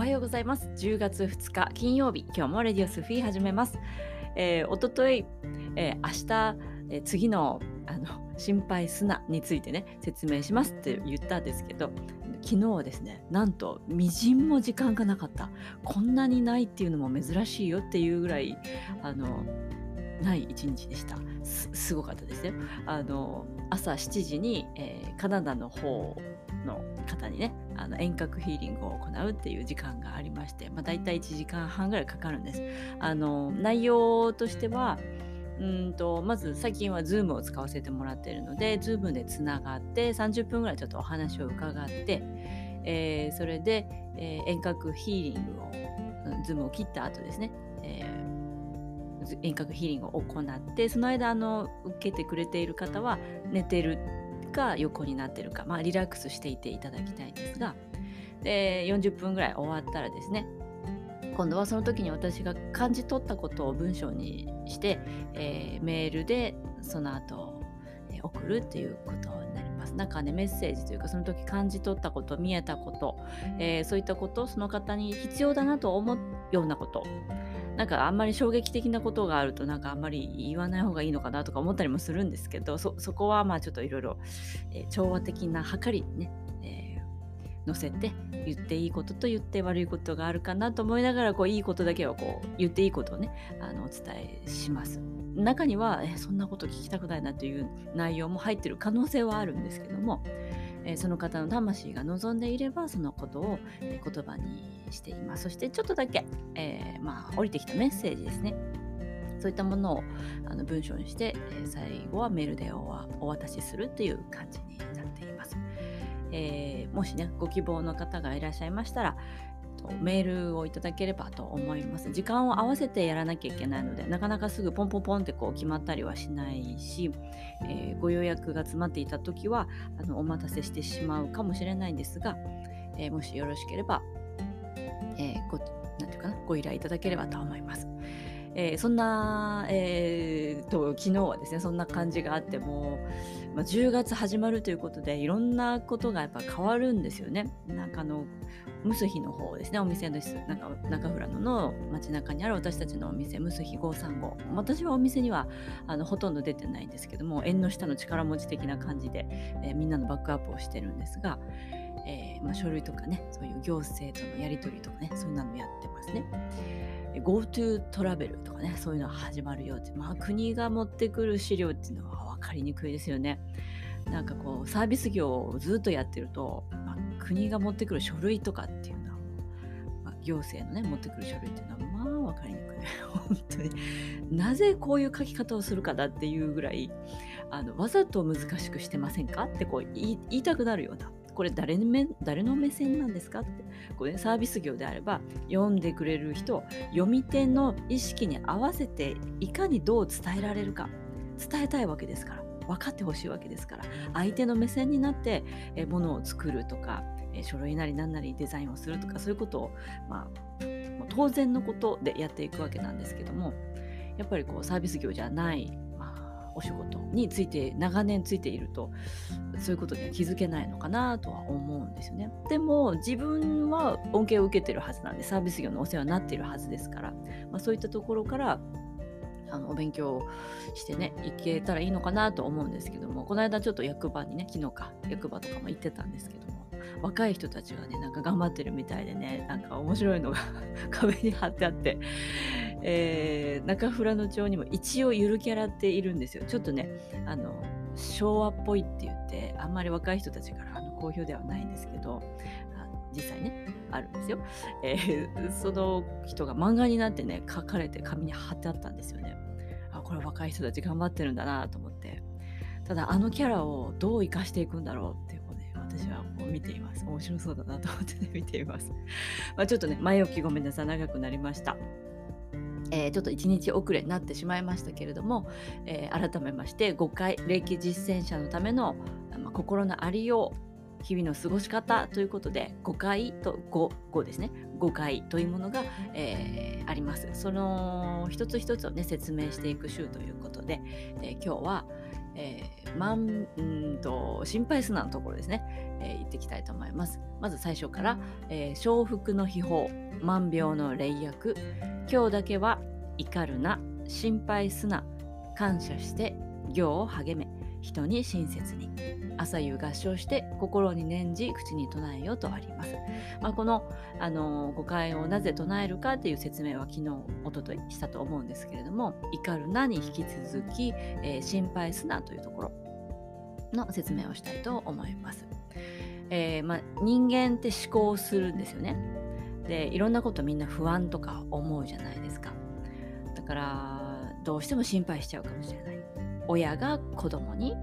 おはようございます。10月2日金曜日、今日もレディオスフィー始めます。えー、おととい、えー、明日、えー、次のあの心配すなについてね、説明しますって言ったんですけど、昨日はですね、なんと、みじんも時間がなかった。こんなにないっていうのも珍しいよっていうぐらい、あの、ない一日でしたす。すごかったですよ。あの朝7時に、えー、カナダの方方にねあの遠隔ヒーリングを行うっていう時間がありまして、まあ、大体1時間半ぐらいかかるんです。あの内容としてはうんとまず最近は Zoom を使わせてもらっているので Zoom でつながって30分ぐらいちょっとお話を伺って、えー、それで、えー、遠隔ヒーリングを Zoom を切った後ですね、えー、遠隔ヒーリングを行ってその間あの受けてくれている方は寝てるか横になってるか、まあ、リラックスしていていただきたいんですがで40分ぐらい終わったらですね今度はその時に私が感じ取ったことを文章にして、えー、メールでその後、えー、送るっていうことになります。なんかねメッセージというかその時感じ取ったこと見えたこと、えー、そういったことその方に必要だなと思うようなことなんかあんまり衝撃的なことがあるとなんかあんまり言わない方がいいのかなとか思ったりもするんですけどそこはまあちょっといろいろ調和的な計りにね、えー、乗せて言っていいことと言って悪いことがあるかなと思いながらこういいことだけはこう言っていいことをねあのお伝えします。中にはえそんなこと聞きたくないなという内容も入ってる可能性はあるんですけども、えー、その方の魂が望んでいればそのことを、え、言葉にしています。そしてちょっとだけ、えー、まあ、降りてきたメッセージですね。そういったものをあの文章にして、え最後はメールでお渡しするっていう感じになっています、えもしねご希望の方がいらっしゃいましたらメールをいただければと思います。時間を合わせてやらなきゃいけないので、なかなかすぐポンポンポンってこう決まったりはしないし、えー、ご予約が詰まっていた時はあのお待たせしてしまうかもしれないんですが、えー、もしよろしければ、えー、ごなていうかなご依頼いただければと思います。えー、そんな、えーと、昨日はですねそんな感じがあっても、まあ、10月始まるということでいろんなことがやっぱ変わるんですよね。なんかあのムスヒの方ですねお店ですなんか中富良野の街中にある私たちのお店ムスヒ535私はお店にはあのほとんど出てないんですけども縁の下の力持ち的な感じで、えー、みんなのバックアップをしてるんですが、えーまあ、書類とかねそういう行政とのやり取りとかねそういうのもやってますね。GoTo トラベルとかね、そういうのが始まるよって、まあ国が持ってくる資料っていうのは分かりにくいですよね。なんかこう、サービス業をずっとやってると、まあ、国が持ってくる書類とかっていうのは、まあ、行政のね、持ってくる書類っていうのは、まあ分かりにくい。本当に。なぜこういう書き方をするかだっていうぐらい、あのわざと難しくしてませんかってこう言いたくなるようなこれ誰誰の目線なんですかって。これ、ね、サービス業であれば読んでくれる人読み手の意識に合わせていかにどう伝えられるか。伝えたいわけですから。分かってほしいわけですから。相手の目線になってものを作るとか書類なり何なりデザインをするとかそういうことを、まあ、当然のことでやっていくわけなんですけどもやっぱりこうサービス業じゃないお仕事について長年ついているとそういうことには気づけないのかなとは思うんですよね。でも自分は恩恵を受けてるはずなんでサービス業のお世話になっているはずですから、まあ、そういったところからあのお勉強してね行けたらいいのかなと思うんですけどもこの間ちょっと役場にね昨日か役場とかも行ってたんですけども若い人たちがねなんか頑張ってるみたいでねなんか面白いのが 壁に貼ってあってえー、中富良野町にも一応ゆるキャラっているんですよ。ちょっとね、あの、昭和っぽいって言って、あんまり若い人たちからあの好評ではないんですけど、あの実際ね、あるんですよ。えー、その人が漫画になってね、書かれて紙に貼ってあったんですよね。あ、これ若い人たち頑張ってるんだなと思って。ただ、あのキャラをどう生かしていくんだろうって、私はこう見ています。面白そうだなと思ってね、見ています。ま、ちょっとね、前置きごめんなさい。長くなりました。えー、ちょっと1日遅れになってしまいましたけれども、えー、改めまして5回霊気実践者のための、まあ、心のありよう日々の過ごし方ということで5回と 5, 5ですね5回というものが、えー、ありますその一つ一つをね説明していく週ということで、え今日は、えー、まんんと心配すなのところですね、えー、言っていきたいと思います。まず最初から、えー、福の秘宝、万病の霊薬、今日だけは怒るな、心配すな、感謝して行を励め、人に親切に。朝夕合唱して心に念じ口に唱えよとあります、まあ、このあの誤解をなぜ唱えるかっていう説明は昨日おとといしたと思うんですけれども怒るなに引き続き、えー、心配すなというところの説明をしたいと思います、えー、まあ、人間って思考するんですよね。でいろんなことみんな不安とか思うじゃないですか。だからどうしても心配しちゃうかもしれない。親が子供に、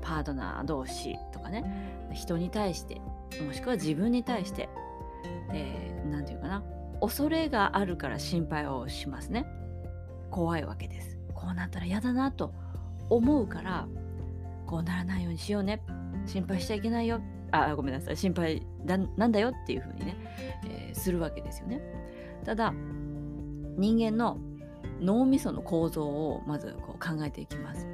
パートナー同士とかね。人に対してもしくは自分に対して何、えー、て言うかな。恐れがあるから心配をしますね。怖いわけです。こうなったら嫌だなと思うからこうならないようにしようね。心配しちゃいけないよ。あごめんなさい。心配だなんだよっていうふうにね、えー、するわけですよね。ただ人間の脳みその構造をまずこう考えていきます。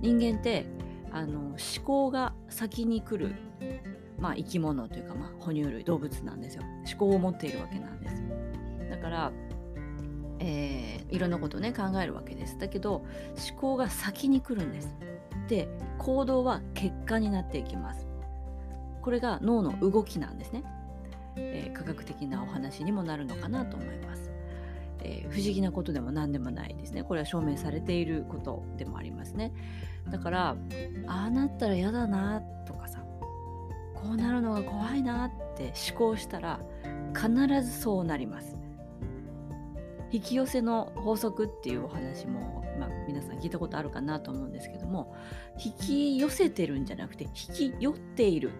人間ってあの思考が先に来る、まあ、生き物というか、まあ、哺乳類動物なんですよ。思考を持っているわけなんです。だから、えー、いろんなことをね考えるわけです。だけど思考が先に来るんです。で行動は結果になっていきます。これが脳の動きなんですね、えー、科学的なお話にもなるのかなと思います。えー、不思議なことでも何でもないですね。これは証明されていることでもありますね。だから、ああなったら嫌だなとかさ、こうなるのが怖いなって思考したら、必ずそうなります。引き寄せの法則っていうお話も、まあ、皆さん聞いたことあるかなと思うんですけども引き寄せてるんじゃなくて引き寄っている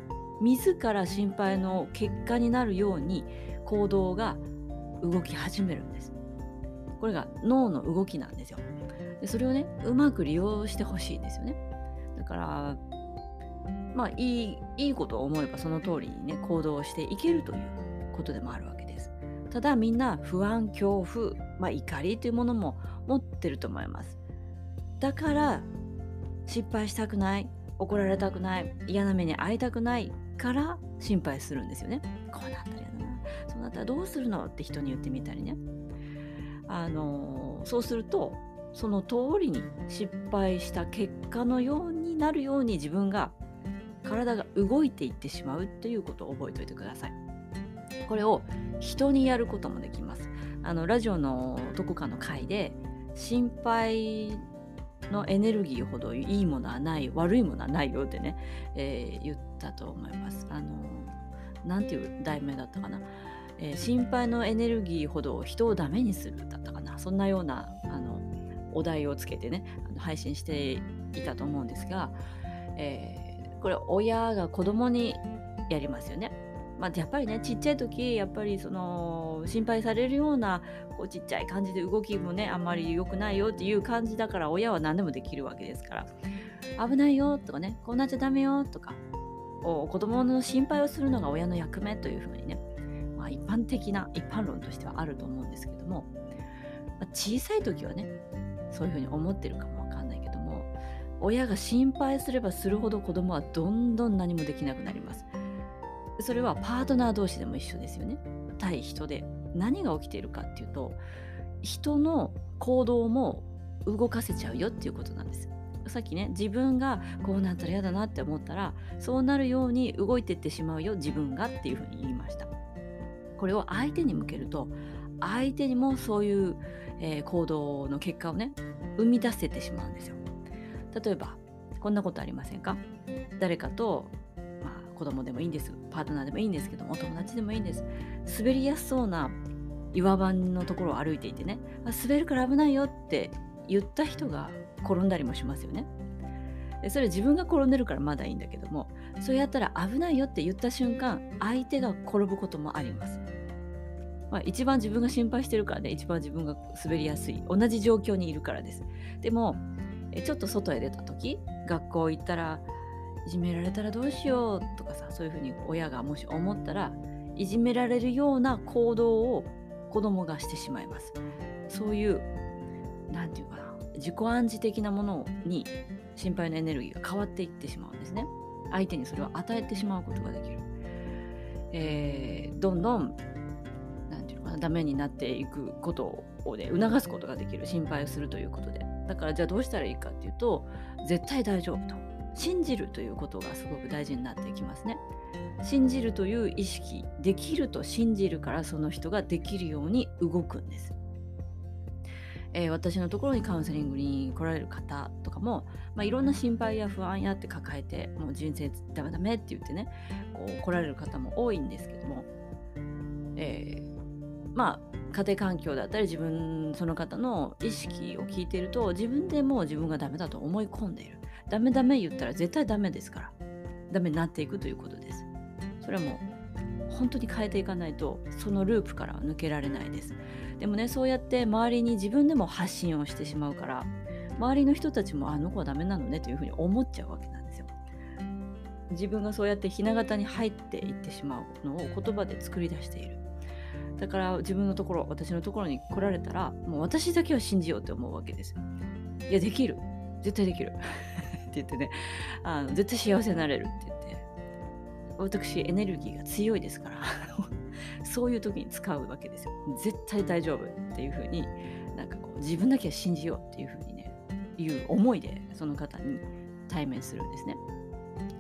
自ら心配の結果になるように行動が動き始めるんです。これが脳の動きなんですよ。でそれをねうまく利用してほしいんですよね。だからまあいいいいことを思えばその通りにね行動していけるということでもあるわけです。ただみんな不安恐怖、まあ、怒りというものも持ってると思います。だから失敗したくない怒られたくない嫌な目に遭いたくないから心配するんですよね。こうなったら嫌だなそうなったらどうするのって人に言ってみたりね。あのそうするとその通りに失敗した結果のようになるように自分が体が動いていってしまうということを覚えておいてください。これを人にやることもできます。あのラジオのどこかの回で心配のエネルギーほどいいものはない悪いものはないよってね、えー、言ったと思います。あのなんていう題名だったかな。えー、心配のエネルギーほど人をダメにするだったかなそんなようなあのお題をつけてねあの配信していたと思うんですが、えー、これ親が子供にやりますよね。まあ、やっぱりねちっちゃい時やっぱりその心配されるようなこうちっちゃい感じで動きもねあんまり良くないよっていう感じだから親は何でもできるわけですから危ないよとかねこうなっちゃダメよとか子供の心配をするのが親の役目というふうにねまあ、一般的な一般論としてはあると思うんですけども、まあ、小さい時はねそういうふうに思ってるかもわかんないけども親が心配すればするほど子供はどんどん何もできなくなります。それはパートナー同士でも一緒ですよね。対人で。何が起きているかっていうと人の行動も動かせちゃうよっていうことなんです。さっきね自分がこうなったら嫌だなって思ったらそうなるように動いていってしまうよ自分がっていうふうに言いました。これを相手に向けると相手にもそういう、えー、行動の結果をね生み出せてしまうんですよ。例えばこんなことありませんか？誰かと、まあ、子供でもいいんです。パートナーでもいいんですけどもお友達でもいいんです。滑りやすそうな岩盤のところを歩いていてね。滑るから危ないよって言った人が転んだりもしますよね。それ自分が転んでるからまだいいんだけどもそうやったら危ないよって言った瞬間相手が転ぶこともあります、まあ、一番自分が心配してるからね一番自分が滑りやすい同じ状況にいるからです。でもちょっと外へ出た時学校行ったらいじめられたらどうしようとかさそういうふうに親がもし思ったらいじめられるような行動を子供がしてしまいます。そういう何て言うかな自己暗示的なものに心配のエネルギーが変わっていってしまうんですね。相手にそれを与えてしまうことができる、えー、どんどんダメになっていくことをね促すことができる心配をするということで。だからじゃあどうしたらいいかっていうと絶対大丈夫と。信じるということがすごく大事になってきますね。信じるという意識できると信じるからその人ができるように動くんです。えー、私のところにカウンセリングに来られる方とかも、まあ、いろんな心配や不安やって抱えてもう人生ダメダメって言ってねこう来られる方も多いんですけども、えー、まあ家庭環境だったり自分その方の意識を聞いていると自分でもう自分がダメだと思い込んでいる。ダメダメ言ったら絶対ダメですから。ダメになっていくということです。それはもう本当に変えていかないとそのループからは抜けられないです。でもねそうやって周りに自分でも発信をしてしまうから周りの人たちもあの子はダメなのねというふうに思っちゃうわけなんですよ。自分がそうやってひな形に入っていってしまうのを言葉で作り出している。だから自分のところ私のところに来られたらもう私だけは信じようって思うわけですよ。いやできる。絶対できる。って言ってね。あの絶対幸せになれるって言って。私エネルギーが強いですから。そういう時に使うわけですよ。絶対大丈夫っていう風になんかこう自分だけは信じようっていう風にねいう思いでその方に対面するんですね。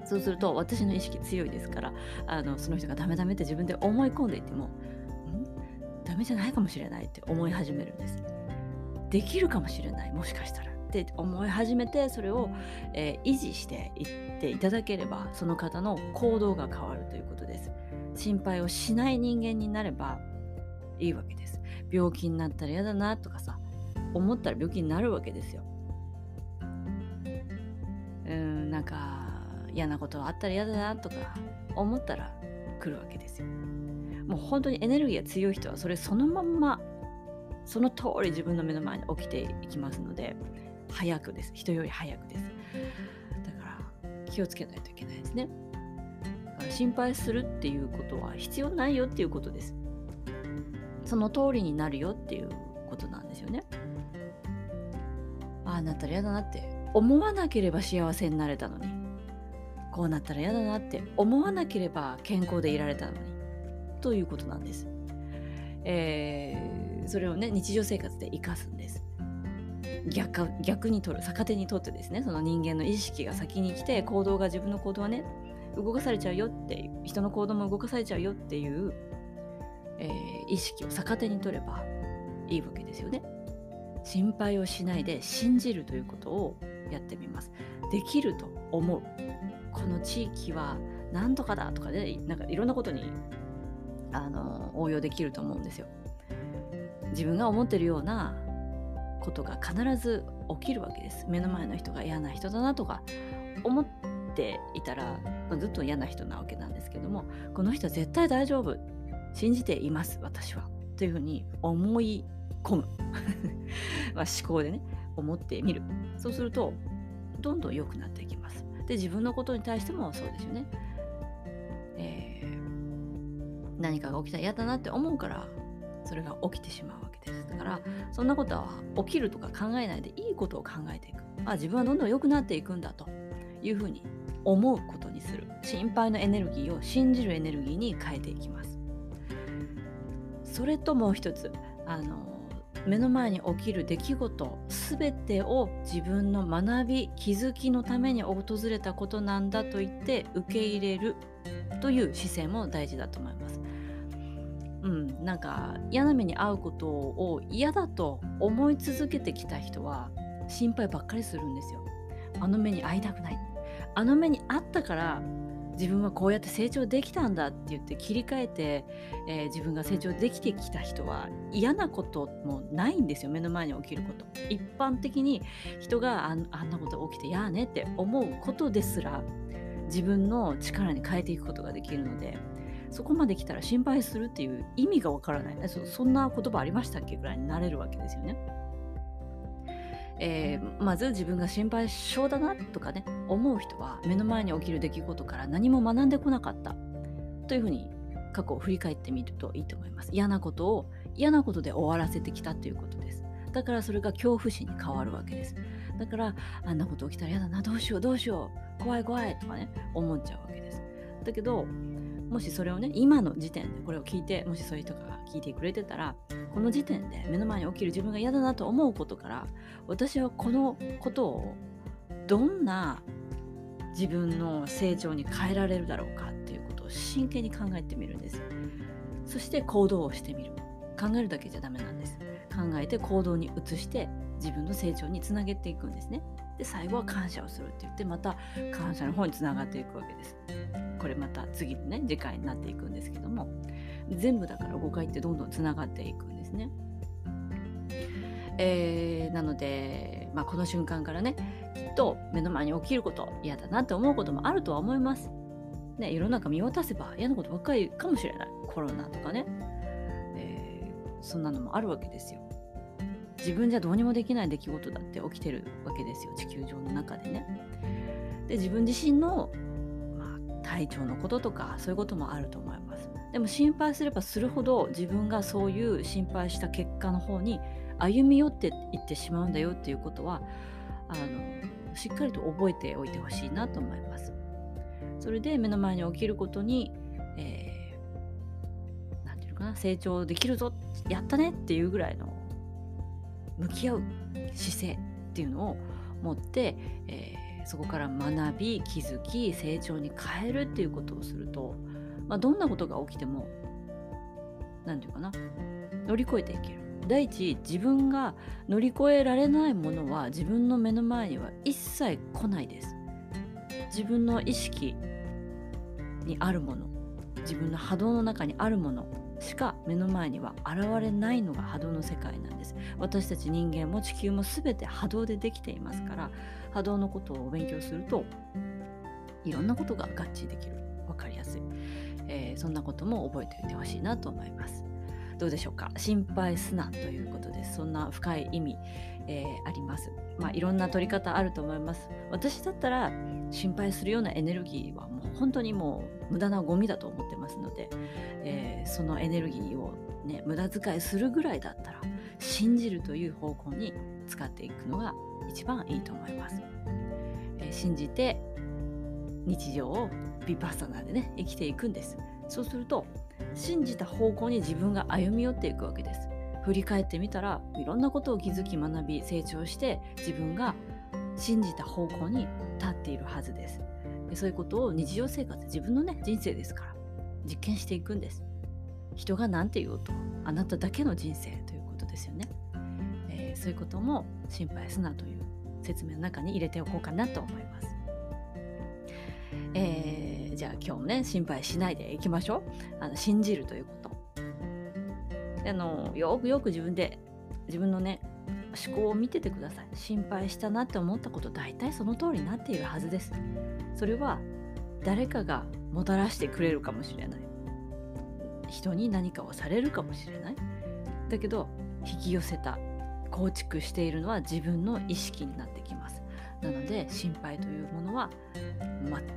そうすると私の意識強いですからあのその人がダメダメって自分で思い込んでいてもダメじゃないかもしれないって思い始めるんです。できるかもしれないもしかしたらって思い始めてそれを、えー、維持していっていただければその方の行動が変わるということです。心配をしない人間になればいいわけです。病気になったら嫌だなとかさ、思ったら病気になるわけですよ。うん、なんか嫌なことあったら嫌だなとか思ったら来るわけですよ。もう本当にエネルギーが強い人はそれそのまんまその通り自分の目の前に起きていきますので早くです。人より早くです。だから気をつけないといけないですね。心配するっていうことは必要ないよっていうことです。その通りになるよっていうことなんですよね。ああなったら嫌だなって思わなければ幸せになれたのに。こうなったら嫌だなって思わなければ健康でいられたのに。ということなんです。えー、それをね日常生活で生かすんです。逆逆に取る逆手に取ってですねその人間の意識が先に来て行動が自分の行動はね動かされちゃうよっていう人の行動も動かされちゃうよっていう、えー、意識を逆手に取ればいいわけですよね。心配をしないで信じるということをやってみます。できると思う。この地域は何とかだとかで、ね、なんかいろんなことにあの応用できると思うんですよ。自分が思ってるようなことが必ず起きるわけです。目の前の人が嫌な人だなとか思っていたらまあ、ずっと嫌な人なわけなんですけどもこの人は絶対大丈夫。信じています。私は。というふうに思い込む。まあ思考でね思ってみる。そうするとどんどん良くなっていきます。で自分のことに対してもそうですよね、何かが起きたら嫌だなって思うからそれが起きてしまうわけです。だからそんなことは起きるとか考えないでいいことを考えていく。あ自分はどんどん良くなっていくんだと。いうふうに思うことにする。心配のエネルギーを信じるエネルギーに変えていきます。それともう一つあの目の前に起きる出来事全てを自分の学び気づきのために訪れたことなんだと言って受け入れるという姿勢も大事だと思います。うん、なんか嫌な目に遭うことを嫌だと思い続けてきた人は心配ばっかりするんですよ。あの目に遭いたくない。あの目にあったから自分はこうやって成長できたんだって言って切り替えて、えー、自分が成長できてきた人は嫌なこともないんですよ。目の前に起きること。一般的に人があんなこと起きてやあねって思うことですら自分の力に変えていくことができるのでそこまで来たら心配するっていう意味がわからないそそんな言葉ありましたっけぐらいになれるわけですよね。えー、まず自分が心配性だなとかね思う人は目の前に起きる出来事から何も学んでこなかったというふうに過去を振り返ってみるといいと思います。嫌なことを嫌なことで終わらせてきたということです。だからそれが恐怖心に変わるわけです。だからあんなこと起きたら嫌だなどうしようどうしよう怖い怖いとかね思っちゃうわけです。だけどもしそれをね今の時点でこれを聞いてもしそういう人が聞いてくれてたらこの時点で目の前に起きる自分が嫌だなと思うことから私はこのことをどんな自分の成長に変えられるだろうかっていうことを真剣に考えてみるんですそして行動をしてみる。考えるだけじゃダメなんです。考えて行動に移して自分の成長につなげていくんですね。で最後は感謝をするって言ってまた感謝の方につながっていくわけです。これまた次のね次回になっていくんですけども全部だから誤解ってどんどんつながっていくんですねえー、なので、まあ、この瞬間からねきっと目の前に起きること嫌だなって思うこともあるとは思います。ね、世の中見渡せば嫌なことばっかりかもしれないコロナとかね、えー、そんなのもあるわけですよ。自分じゃどうにもできない出来事だって起きてるわけですよ地球上の中でね。で自分自身の、体調のこととかそういうこともあると思います。でも心配すればするほど自分がそういう心配した結果の方に歩み寄っていってしまうんだよっていうことはあのしっかりと覚えておいてほしいなと思います。それで目の前に起きることに、えー、なんていうのかな成長できるぞやったねっていうぐらいの向き合う姿勢っていうのを持って、えー、そこから学び気づき成長に変えるっていうことをすると、まあ、どんなことが起きても何て言うかな乗り越えていける。第一自分が乗り越えられないものは自分の目の前には一切来ないです。自分の意識にあるもの自分の波動の中にあるものしか目の前には現れないのが波動の世界なんです。私たち人間も地球も全て波動でできていますから波動のことを勉強するといろんなことが合致できる。分かりやすい、えー、そんなことも覚えておいてほしいなと思います。どうでしょうか？心配すなということです。そんな深い意味、えー、あります。まあいろんな取り方あると思います。私だったら心配するようなエネルギーはもう本当にもう無駄なゴミだと思ってますので、えー、そのエネルギーをね無駄遣いするぐらいだったら信じるという方向に使っていくのが一番いいと思います、えー、信じて日常をビパッサナでね生きていくんです。そうすると信じた方向に自分が歩み寄っていくわけです。振り返ってみたらいろんなことを気づき学び成長して自分が信じた方向に立っているはずです。でそういうことを日常生活自分のね人生ですから実験していくんです。人が何て言おうとあなただけの人生ということですよね、えー、そういうことも心配すなという説明の中に入れておこうかなと思います。えー、じゃあ今日もね心配しないでいきましょう。あの信じるということ。あのよくよく自分で自分のね思考を見ててください。心配したなって思ったこと大体その通りになっているはずです。それは誰かがもたらしてくれるかもしれない。人に何かをされるかもしれない。だけど引き寄せた構築しているのは自分の意識になってきます。なので心配というものは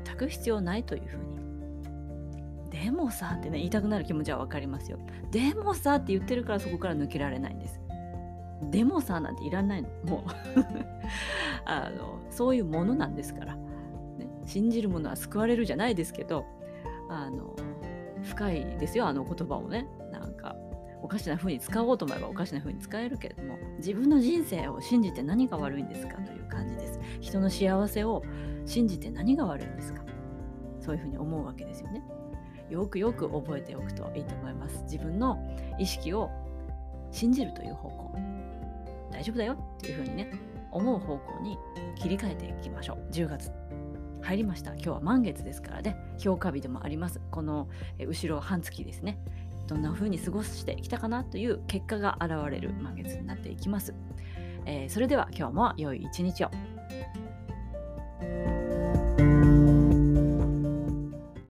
全く必要ないというふうに。でもさってね言いたくなる気持ちは分かりますよ。でもさって言ってるからそこから抜けられないんです。でもさなんていらないの。もう。あのそういうものなんですから、ね、信じるものは救われるじゃないですけどあの深いですよあの言葉をね。なんかおかしな風に使おうと思えばおかしな風に使えるけれども自分の人生を信じて何が悪いんですかという感じで人の幸せを信じて何が悪いんですか？そういうふうに思うわけですよね。よくよく覚えておくといいと思います。自分の意識を信じるという方向。大丈夫だよ。っていうふうにね思う方向に切り替えていきましょう。10月。入りました。今日は満月ですからね。評価日でもあります。この後ろ半月ですね。どんな風に過ごしてきたかなという結果が現れる満月になっていきます、えー、それでは今日も良い一日を。Música